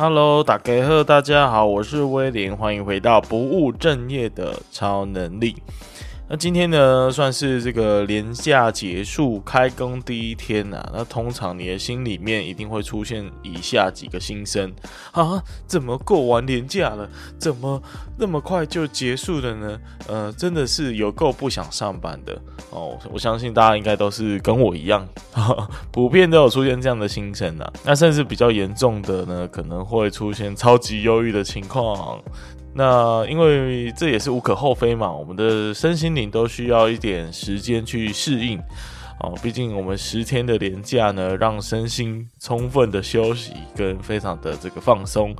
Hello，大家好，大家好，我是威廉，欢迎回到不务正业的超能力。那今天呢，算是这个连假结束、开工第一天呐、那通常你的心里面一定会出现以下几个心声啊：怎么过完连假了？怎么那么快就结束了呢？呃，真的是有够不想上班的哦。我相信大家应该都是跟我一样，呵 呵普遍都有出现这样的心声啊。那甚至比较严重的呢，可能会出现超级忧郁的情况。那因为这也是无可厚非嘛，我们的身心灵都需要一点时间去适应。哦，毕竟我们十天的连假呢，让身心充分的休息跟非常的这个放松，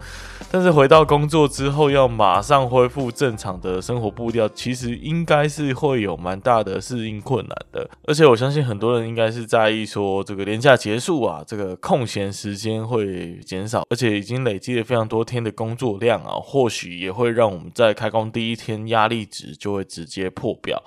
但是回到工作之后，要马上恢复正常的生活步调，其实应该是会有蛮大的适应困难的。而且我相信很多人应该是在意说，这个连假结束啊，这个空闲时间会减少，而且已经累积了非常多天的工作量啊，或许也会让我们在开工第一天压力值就会直接破表。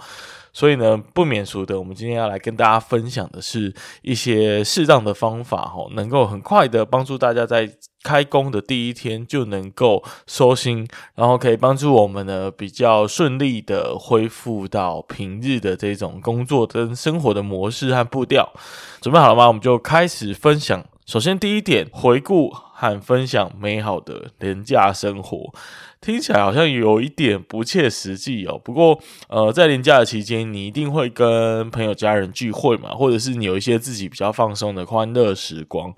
所以呢，不免俗的，我们今天要来跟大家分享的是一些适当的方法，吼，能够很快的帮助大家在开工的第一天就能够收心，然后可以帮助我们呢比较顺利的恢复到平日的这种工作跟生活的模式和步调。准备好了吗？我们就开始分享。首先，第一点，回顾和分享美好的廉价生活。听起来好像有一点不切实际哦。不过，呃，在廉价的期间，你一定会跟朋友、家人聚会嘛，或者是你有一些自己比较放松的欢乐时光。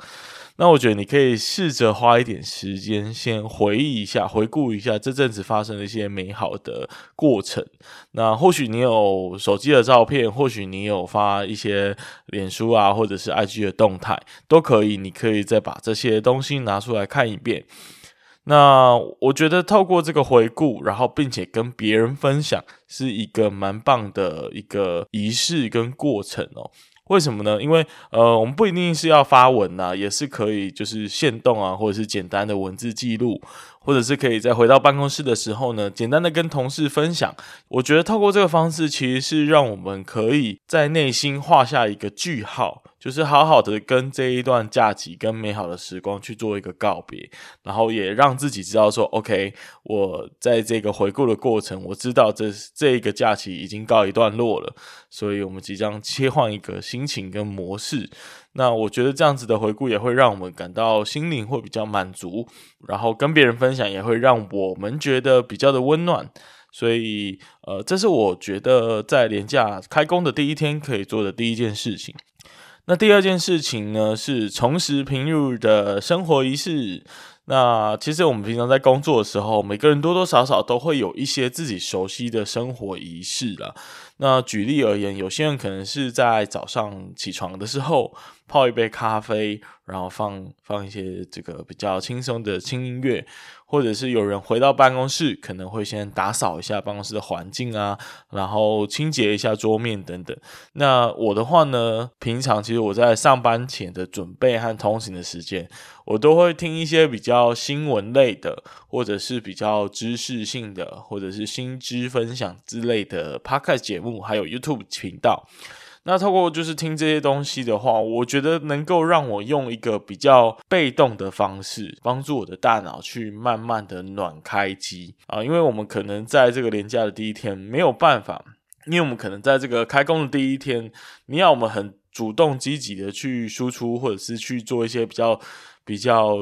那我觉得你可以试着花一点时间，先回忆一下、回顾一下这阵子发生的一些美好的过程。那或许你有手机的照片，或许你有发一些脸书啊，或者是 IG 的动态，都可以。你可以再把这些东西拿出来看一遍。那我觉得透过这个回顾，然后并且跟别人分享，是一个蛮棒的一个仪式跟过程哦。为什么呢？因为呃，我们不一定是要发文呐，也是可以就是现动啊，或者是简单的文字记录，或者是可以在回到办公室的时候呢，简单的跟同事分享。我觉得透过这个方式，其实是让我们可以在内心画下一个句号。就是好好的跟这一段假期跟美好的时光去做一个告别，然后也让自己知道说，OK，我在这个回顾的过程，我知道这这一个假期已经告一段落了，所以我们即将切换一个心情跟模式。那我觉得这样子的回顾也会让我们感到心灵会比较满足，然后跟别人分享也会让我们觉得比较的温暖。所以，呃，这是我觉得在连假开工的第一天可以做的第一件事情。那第二件事情呢，是重拾平日的生活仪式。那其实我们平常在工作的时候，每个人多多少少都会有一些自己熟悉的生活仪式啦。那举例而言，有些人可能是在早上起床的时候泡一杯咖啡，然后放放一些这个比较轻松的轻音乐。或者是有人回到办公室，可能会先打扫一下办公室的环境啊，然后清洁一下桌面等等。那我的话呢，平常其实我在上班前的准备和通勤的时间，我都会听一些比较新闻类的，或者是比较知识性的，或者是新知分享之类的 Podcast 节目，还有 YouTube 频道。那透过就是听这些东西的话，我觉得能够让我用一个比较被动的方式，帮助我的大脑去慢慢的暖开机啊，因为我们可能在这个连假的第一天没有办法，因为我们可能在这个开工的第一天，你要我们很主动积极的去输出，或者是去做一些比较比较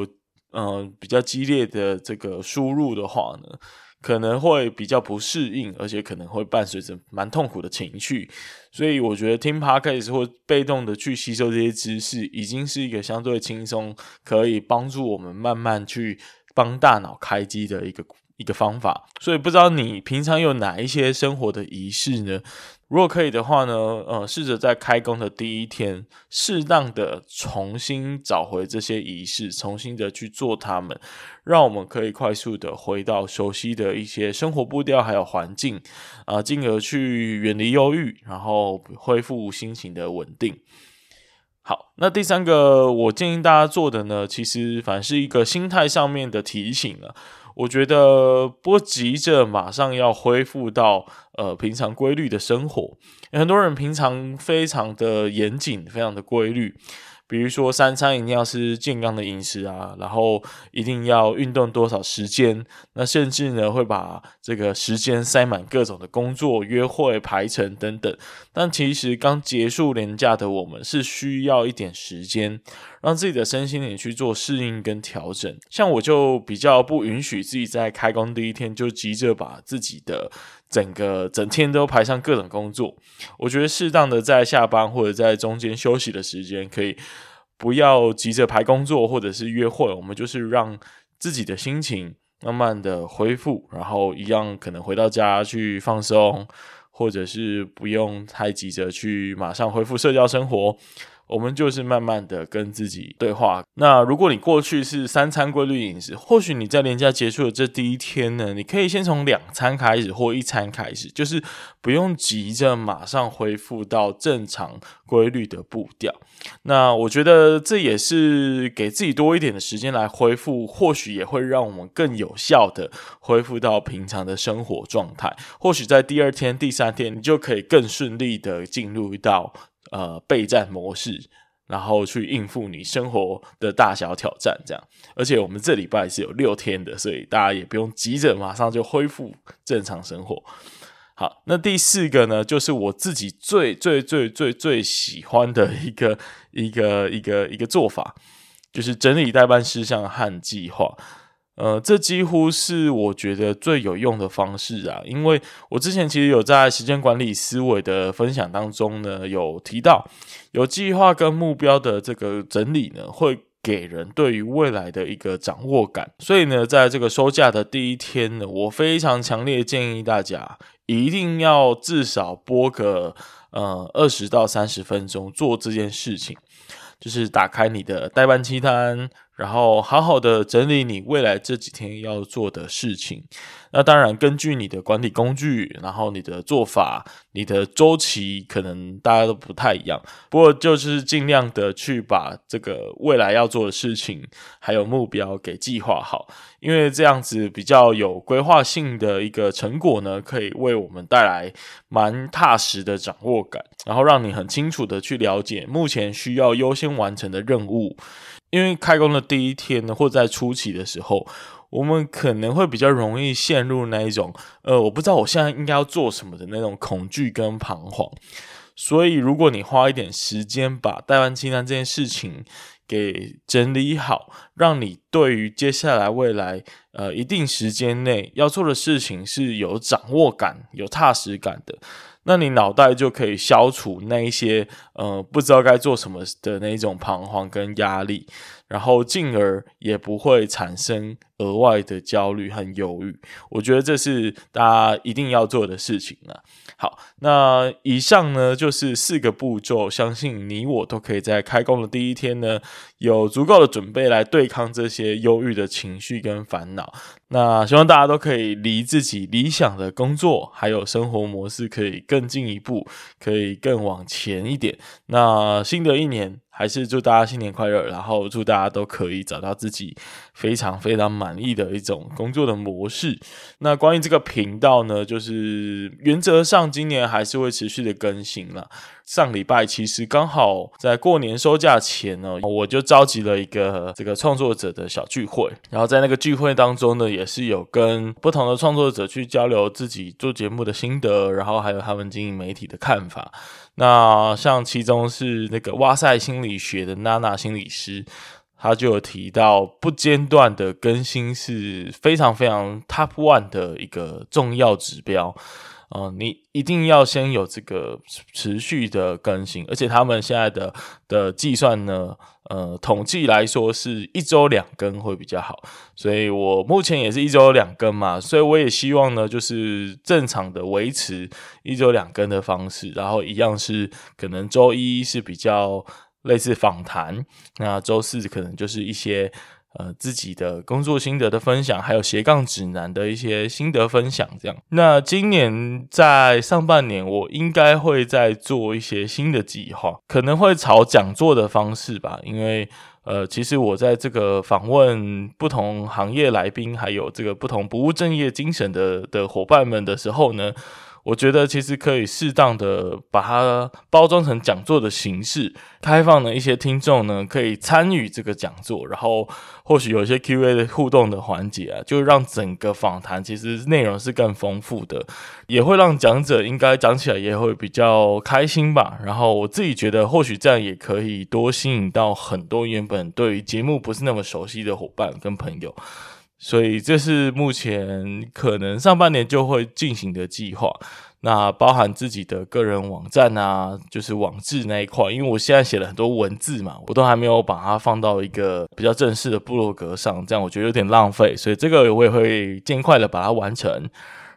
嗯、呃、比较激烈的这个输入的话呢，可能会比较不适应，而且可能会伴随着蛮痛苦的情绪，所以我觉得听 Podcast 或被动的去吸收这些知识，已经是一个相对轻松，可以帮助我们慢慢去帮大脑开机的一个一个方法。所以不知道你平常有哪一些生活的仪式呢？如果可以的话呢，呃，试着在开工的第一天，适当的重新找回这些仪式，重新的去做它们，让我们可以快速的回到熟悉的一些生活步调还有环境，啊、进而去远离忧郁，然后恢复心情的稳定。好，那第三个我建议大家做的呢，其实反是一个心态上面的提醒了。我觉得不急着马上要恢复到呃平常规律的生活。很多人平常非常的严谨，非常的规律。比如说三餐一定要吃健康的饮食啊，然后一定要运动多少时间，那甚至呢会把这个时间塞满各种的工作、约会、排程等等。但其实刚结束年假的我们是需要一点时间，让自己的身心灵去做适应跟调整。像我就比较不允许自己在开工第一天就急着把自己的整个整天都排上各种工作。我觉得适当的在下班或者在中间休息的时间可以。不要急着排工作或者是约会，我们就是让自己的心情慢慢的恢复，然后一样可能回到家去放松，或者是不用太急着去马上恢复社交生活。我们就是慢慢的跟自己对话。那如果你过去是三餐规律饮食，或许你在连假结束的这第一天呢，你可以先从两餐开始或一餐开始，就是不用急着马上恢复到正常规律的步调。那我觉得这也是给自己多一点的时间来恢复，或许也会让我们更有效的恢复到平常的生活状态。或许在第二天、第三天，你就可以更顺利的进入到。呃，备战模式，然后去应付你生活的大小挑战，这样。而且我们这礼拜是有六天的，所以大家也不用急着马上就恢复正常生活。好，那第四个呢，就是我自己最最最最最喜欢的一个一个一个一个做法，就是整理待办事项和计划。呃，这几乎是我觉得最有用的方式啊，因为我之前其实有在时间管理思维的分享当中呢，有提到有计划跟目标的这个整理呢，会给人对于未来的一个掌握感。所以呢，在这个收假的第一天呢，我非常强烈建议大家一定要至少播个呃二十到三十分钟做这件事情，就是打开你的待办清单。然后好好的整理你未来这几天要做的事情。那当然，根据你的管理工具，然后你的做法、你的周期，可能大家都不太一样。不过就是尽量的去把这个未来要做的事情还有目标给计划好，因为这样子比较有规划性的一个成果呢，可以为我们带来蛮踏实的掌握感，然后让你很清楚的去了解目前需要优先完成的任务。因为开工的第一天呢，或在初期的时候，我们可能会比较容易陷入那一种，呃，我不知道我现在应该要做什么的那种恐惧跟彷徨。所以，如果你花一点时间把代办清单这件事情给整理好，让你对于接下来未来呃一定时间内要做的事情是有掌握感、有踏实感的。那你脑袋就可以消除那一些呃不知道该做什么的那种彷徨跟压力，然后进而也不会产生额外的焦虑和忧郁。我觉得这是大家一定要做的事情了。好，那以上呢就是四个步骤，相信你我都可以在开工的第一天呢有足够的准备来对抗这些忧郁的情绪跟烦恼。那希望大家都可以离自己理想的工作还有生活模式可以更进一步，可以更往前一点。那新的一年，还是祝大家新年快乐，然后祝大家都可以找到自己非常非常满意的一种工作的模式。那关于这个频道呢，就是原则上今年还是会持续的更新了。上礼拜其实刚好在过年收假前呢，我就召集了一个这个创作者的小聚会，然后在那个聚会当中呢，也是有跟不同的创作者去交流自己做节目的心得，然后还有他们经营媒体的看法。那像其中是那个哇塞心理学的娜娜心理师，他就有提到不间断的更新是非常非常 top one 的一个重要指标。哦、你一定要先有这个持续的更新，而且他们现在的的计算呢，呃，统计来说是一周两更会比较好，所以我目前也是一周两更嘛，所以我也希望呢，就是正常的维持一周两更的方式，然后一样是可能周一是比较类似访谈，那周四可能就是一些。呃，自己的工作心得的分享，还有斜杠指南的一些心得分享，这样。那今年在上半年，我应该会再做一些新的计划，可能会朝讲座的方式吧。因为呃，其实我在这个访问不同行业来宾，还有这个不同不务正业精神的的伙伴们的时候呢。我觉得其实可以适当的把它包装成讲座的形式，开放的一些听众呢可以参与这个讲座，然后或许有一些 Q&A 的互动的环节啊，就让整个访谈其实内容是更丰富的，也会让讲者应该讲起来也会比较开心吧。然后我自己觉得，或许这样也可以多吸引到很多原本对于节目不是那么熟悉的伙伴跟朋友。所以这是目前可能上半年就会进行的计划，那包含自己的个人网站啊，就是网志那一块，因为我现在写了很多文字嘛，我都还没有把它放到一个比较正式的部落格上，这样我觉得有点浪费，所以这个我也会尽快的把它完成。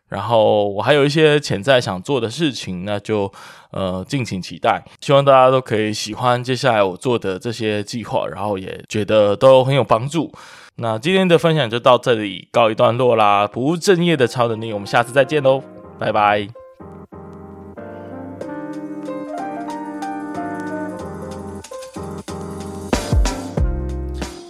然后我还有一些潜在想做的事情，那就呃敬请期待，希望大家都可以喜欢接下来我做的这些计划，然后也觉得都很有帮助。那今天的分享就到这里告一段落啦！不务正业的超能力，我们下次再见喽，拜拜。